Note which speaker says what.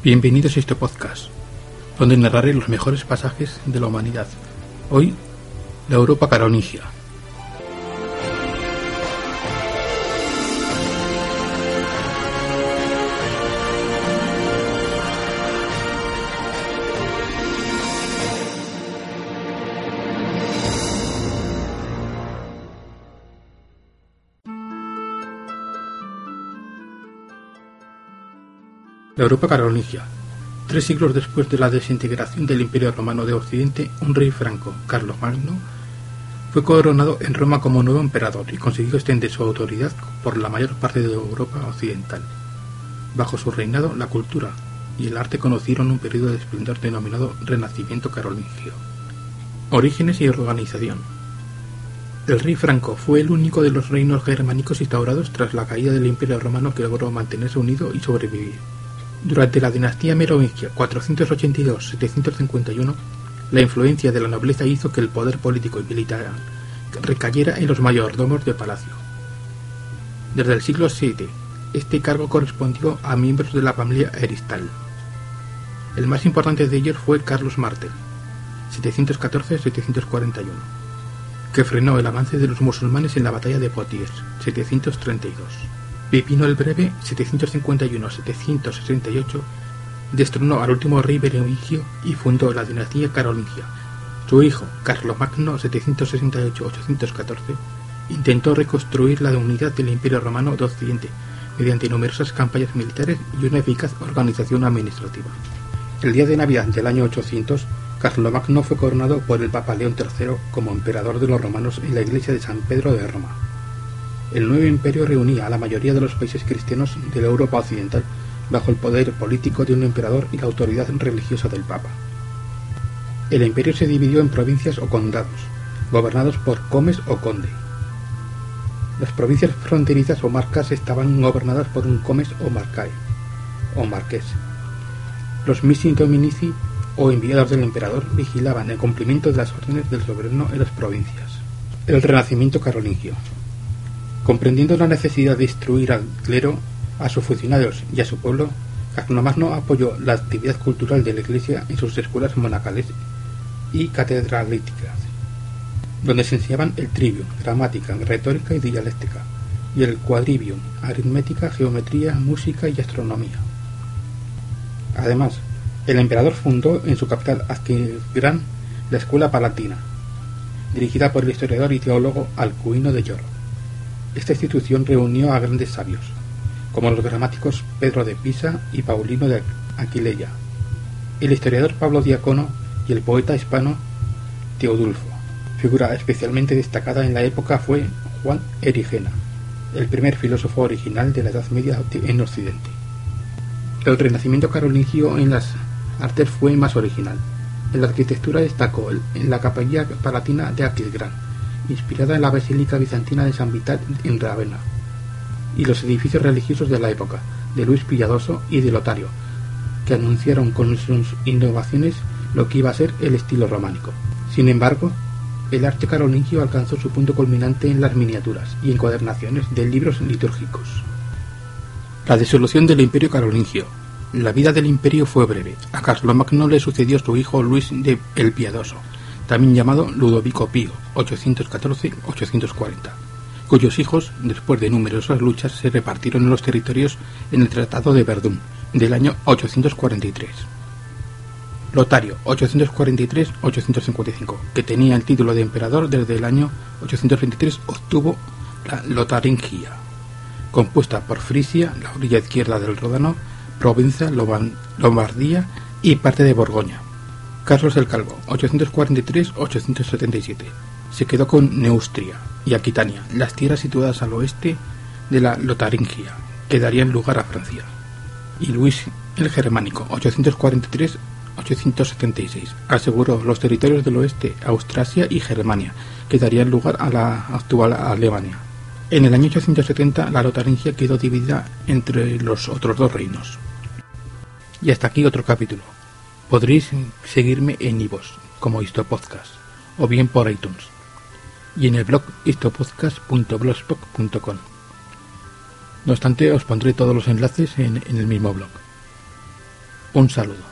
Speaker 1: Bienvenidos a este podcast, donde narraré los mejores pasajes de la humanidad. Hoy, la Europa carolingia. La Europa carolingia. Tres siglos después de la desintegración del Imperio Romano de Occidente, un rey franco, Carlos Magno, fue coronado en Roma como nuevo emperador y consiguió extender su autoridad por la mayor parte de Europa occidental. Bajo su reinado, la cultura y el arte conocieron un periodo de esplendor denominado Renacimiento carolingio. Orígenes y organización. El rey franco fue el único de los reinos germánicos instaurados tras la caída del Imperio Romano que logró mantenerse unido y sobrevivir. Durante la dinastía merovingia 482-751, la influencia de la nobleza hizo que el poder político y militar recayera en los mayordomos de palacio. Desde el siglo VII, este cargo correspondió a miembros de la familia Eristal. El más importante de ellos fue Carlos Martel, 714-741, que frenó el avance de los musulmanes en la batalla de Poitiers, 732. Pipino el Breve, 751-768, destronó al último rey berengio y fundó la dinastía carolingia. Su hijo, Carlomagno, 768-814, intentó reconstruir la unidad del Imperio Romano de Occidente mediante numerosas campañas militares y una eficaz organización administrativa. El día de Navidad del año 800, Carlomagno fue coronado por el Papa León III como emperador de los romanos en la iglesia de San Pedro de Roma. El nuevo imperio reunía a la mayoría de los países cristianos de la Europa occidental bajo el poder político de un emperador y la autoridad religiosa del Papa. El imperio se dividió en provincias o condados, gobernados por comes o conde. Las provincias fronterizas o marcas estaban gobernadas por un comes o marcae, o marqués. Los missi dominici o enviados del emperador vigilaban el cumplimiento de las órdenes del soberano en las provincias. El renacimiento carolingio. Comprendiendo la necesidad de instruir al clero, a sus funcionarios y a su pueblo, Carlomagno apoyó la actividad cultural de la Iglesia en sus escuelas monacales y catedralíticas, donde se enseñaban el trivio, gramática, retórica y dialéctica, y el quadrivium, aritmética, geometría, música y astronomía. Además, el emperador fundó en su capital Aquisgrán la Escuela Palatina, dirigida por el historiador y teólogo Alcuino de Lloro. Esta institución reunió a grandes sabios, como los gramáticos Pedro de Pisa y Paulino de Aquileia, el historiador Pablo Diacono y el poeta hispano Teodulfo. Figura especialmente destacada en la época fue Juan Erigena, el primer filósofo original de la Edad Media en Occidente. El renacimiento carolingio en las artes fue más original. En la arquitectura destacó en la capilla palatina de Aquisgrán, inspirada en la Basílica Bizantina de San Vital en Ravenna, y los edificios religiosos de la época, de Luis Pilladoso y de Lotario, que anunciaron con sus innovaciones lo que iba a ser el estilo románico. Sin embargo, el arte carolingio alcanzó su punto culminante en las miniaturas y encuadernaciones de libros litúrgicos. La disolución del Imperio carolingio. La vida del imperio fue breve. A Carlomagno le sucedió su hijo Luis el Piadoso, también llamado Ludovico Pío, 814-840, cuyos hijos, después de numerosas luchas, se repartieron los territorios en el Tratado de Verdún del año 843. Lotario, 843-855, que tenía el título de emperador desde el año 823, obtuvo la Lotaringia, compuesta por Frisia, la orilla izquierda del Ródano, Provenza, Lombardía y parte de Borgoña. Carlos el Calvo, 843-877. Se quedó con Neustria y Aquitania, las tierras situadas al oeste de la Lotaringia, que darían lugar a Francia. Y Luis el Germánico, 843-876, aseguró los territorios del oeste, Austrasia y Germania, que darían lugar a la actual Alemania. En el año 870 la Lotaringia quedó dividida entre los otros dos reinos. Y hasta aquí otro capítulo. Podréis seguirme en iVoox como Histopodcast o bien por iTunes y en el blog histopodcast.blogspot.com. No obstante, os pondré todos los enlaces en, en el mismo blog. Un saludo.